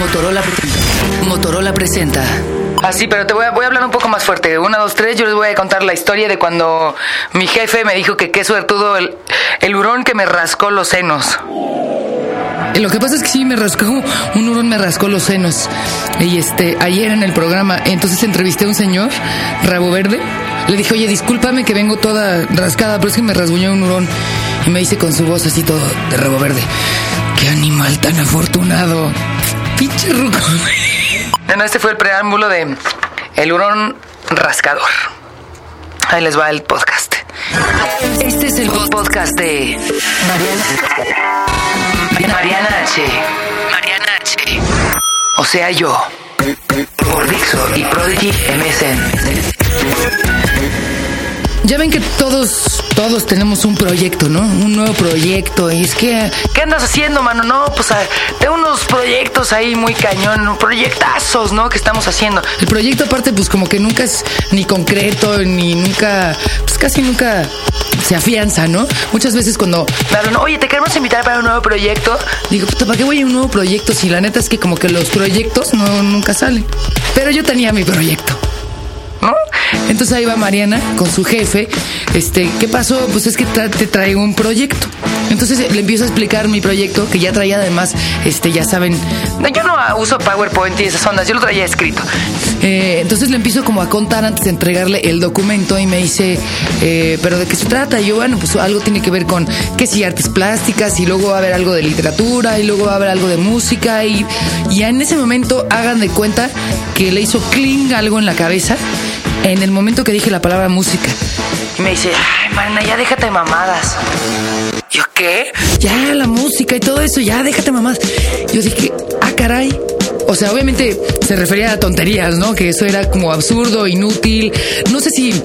Motorola presenta. Motorola presenta. Ah, sí, pero te voy a, voy a hablar un poco más fuerte. Una, dos, tres, yo les voy a contar la historia de cuando mi jefe me dijo que qué suertudo el, el hurón que me rascó los senos. Lo que pasa es que sí, me rascó, un hurón me rascó los senos. Y este, ayer en el programa, entonces entrevisté a un señor, rabo verde. Le dije, oye, discúlpame que vengo toda rascada, pero es que me rasguñó un hurón. Y me dice con su voz así todo de rabo verde, qué animal tan afortunado. Pinche ruco. Bueno, este fue el preámbulo de El hurón rascador. Ahí les va el podcast. Este es el podcast de Mariana, Mariana H. Mariana H. O sea, yo. Por Dixo y Prodigy MSN. Ya ven que todos, todos tenemos un proyecto, ¿no? Un nuevo proyecto. Y es que, ¿Qué andas haciendo, mano? No, pues ah, tengo unos proyectos ahí muy cañón, proyectazos, ¿no? Que estamos haciendo. el proyecto aparte, pues como que nunca es ni concreto, ni nunca, pues casi nunca se afianza, ¿no? Muchas veces cuando Me hablan, oye, te queremos invitar para un nuevo proyecto. digo, puta, ¿para qué voy a un nuevo proyecto? Si la neta es que como que los proyectos no, nunca salen. Pero yo tenía mi proyecto. Entonces ahí va Mariana con su jefe. Este, ¿qué pasó? Pues es que te traigo un proyecto. Entonces eh, le empiezo a explicar mi proyecto, que ya traía además, este, ya saben. Yo no uso PowerPoint y esas ondas, yo lo traía escrito. eh, entonces le empiezo como a contar antes de entregarle el documento y me dice, eh, ¿pero de qué se trata? Y yo, bueno, pues algo tiene que ver con que si artes plásticas y luego va a haber algo de literatura y luego va a haber algo de música y, y en ese momento hagan de cuenta que le hizo cling algo en la cabeza en el momento que dije la palabra música. Y me dice, ay, Marina, ya déjate de mamadas. ¿Yo qué? ya la música y todo eso, ya déjate mamás. Yo dije, ah, caray. O sea, obviamente se refería a tonterías, ¿no? Que eso era como absurdo, inútil. No sé si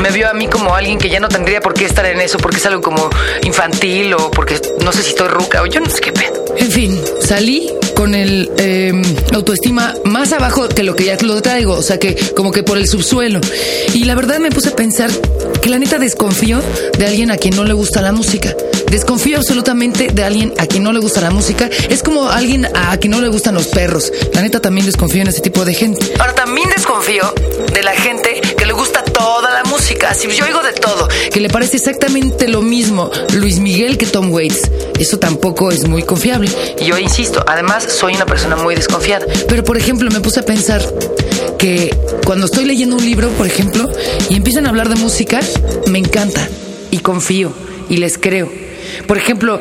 Me vio a mí como alguien que ya no tendría por qué estar en eso, porque es algo como infantil o porque no sé si estoy ruca o yo no sé qué pedo. En fin, salí con el eh, autoestima más abajo que lo que ya lo traigo, o sea que como que por el subsuelo. Y la verdad me puse a pensar que la neta desconfío de alguien a quien no le gusta la música. Desconfío absolutamente de alguien a quien no le gusta la música. Es como alguien a quien no le gustan los perros. La neta también desconfío en ese tipo de gente. Ahora también desconfío de la gente que le gusta toda la música. Así yo oigo de todo. Que le parece exactamente lo mismo Luis Miguel que Tom Waits. Eso tampoco es muy confiable. Y yo insisto, además soy una persona muy desconfiada. Pero, por ejemplo, me puse a pensar que cuando estoy leyendo un libro, por ejemplo, y empiezan a hablar de música, me encanta y confío y les creo. Por ejemplo,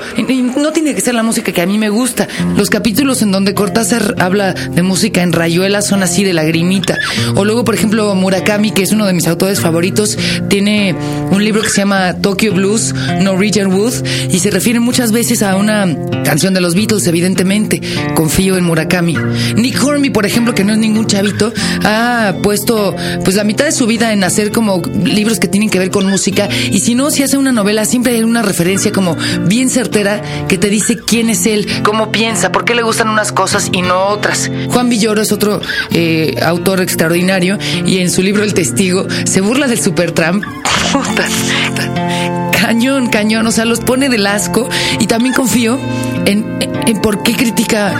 no tiene que ser la música que a mí me gusta. Los capítulos en donde Cortázar habla de música en rayuela son así de lagrimita. O luego, por ejemplo, Murakami, que es uno de mis autores favoritos, tiene un libro que se llama Tokyo Blues, Norwegian Wood, y se refiere muchas veces a una canción de los Beatles, evidentemente. Confío en Murakami. Nick Hornby, por ejemplo, que no es ningún chavito, ha puesto pues la mitad de su vida en hacer como libros que tienen que ver con música. Y si no, si hace una novela, siempre hay una referencia como bien certera que te dice quién es él. ¿Cómo piensa? ¿Por qué le gustan unas cosas y no otras? Juan Villoro es otro eh, autor extraordinario y en su libro El Testigo se burla del Supertramp. Cañón, cañón, o sea, los pone del asco y también confío en, en- en por qué critica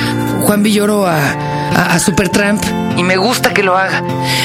Juan Villoro a, a, a Supertramp. Y me gusta que lo haga.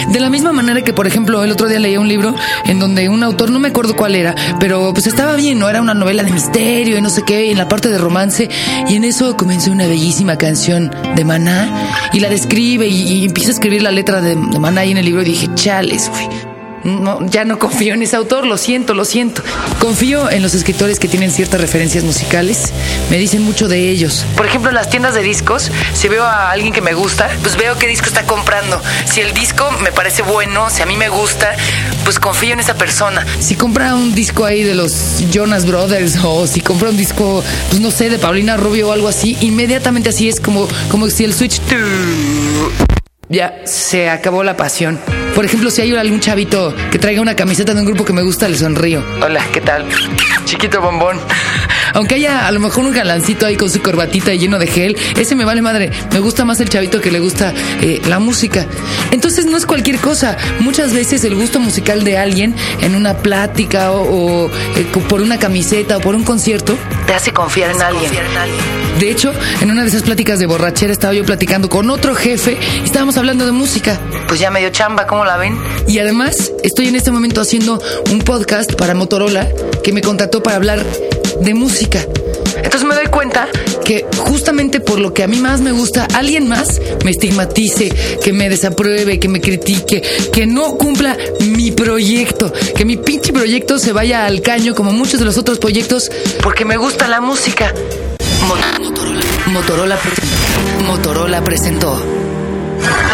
De la misma manera que, por ejemplo, el otro día leí un libro en donde un autor, no me acuerdo cuál era, pero pues estaba bien, ¿no? Era una novela de misterio y no sé qué, y en la parte de romance, y en eso comenzó una bellísima canción de Maná, y la describe y, y empieza a escribir la letra de, de Maná ahí en el libro, y dije, chales, güey. No, ya no confío en ese autor, lo siento, lo siento. Confío en los escritores que tienen ciertas referencias musicales, me dicen mucho de ellos. Por ejemplo, en las tiendas de discos, si veo a alguien que me gusta, pues veo qué disco está comprando. Si el disco me parece bueno, si a mí me gusta, pues confío en esa persona. Si compra un disco ahí de los Jonas Brothers o si compra un disco, pues no sé, de Paulina Rubio o algo así, inmediatamente así es como, como si el switch... Ya se acabó la pasión. Por ejemplo, si hay algún chavito que traiga una camiseta de un grupo que me gusta, le sonrío. Hola, ¿qué tal? Chiquito bombón. Aunque haya a lo mejor un galancito ahí con su corbatita y lleno de gel, ese me vale madre. Me gusta más el chavito que le gusta eh, la música. Entonces no es cualquier cosa. Muchas veces el gusto musical de alguien en una plática o, eh, por una camiseta o por un concierto te hace confiar en alguien. De hecho, en una de esas pláticas de borrachera estaba yo platicando con otro jefe y estábamos hablando de música. Pues ya medio chamba, ¿cómo la ven? Y además estoy en este momento haciendo un podcast para Motorola que me contrató para hablar de música. Entonces me doy cuenta que justamente por lo que a mí más me gusta, alguien más me estigmatice, que me desapruebe, que me critique, que no cumpla mi proyecto, que mi pinche proyecto se vaya al caño como muchos de los otros proyectos, porque me gusta la música. Motorola, Motorola, presentó.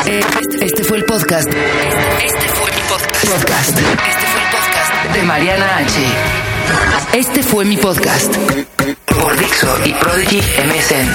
Este, este, fue el podcast. Este fue mi podcast. Podcast. Este fue el podcast de Mariana H. Este fue mi podcast. Por Dixo y Prodigy MSN.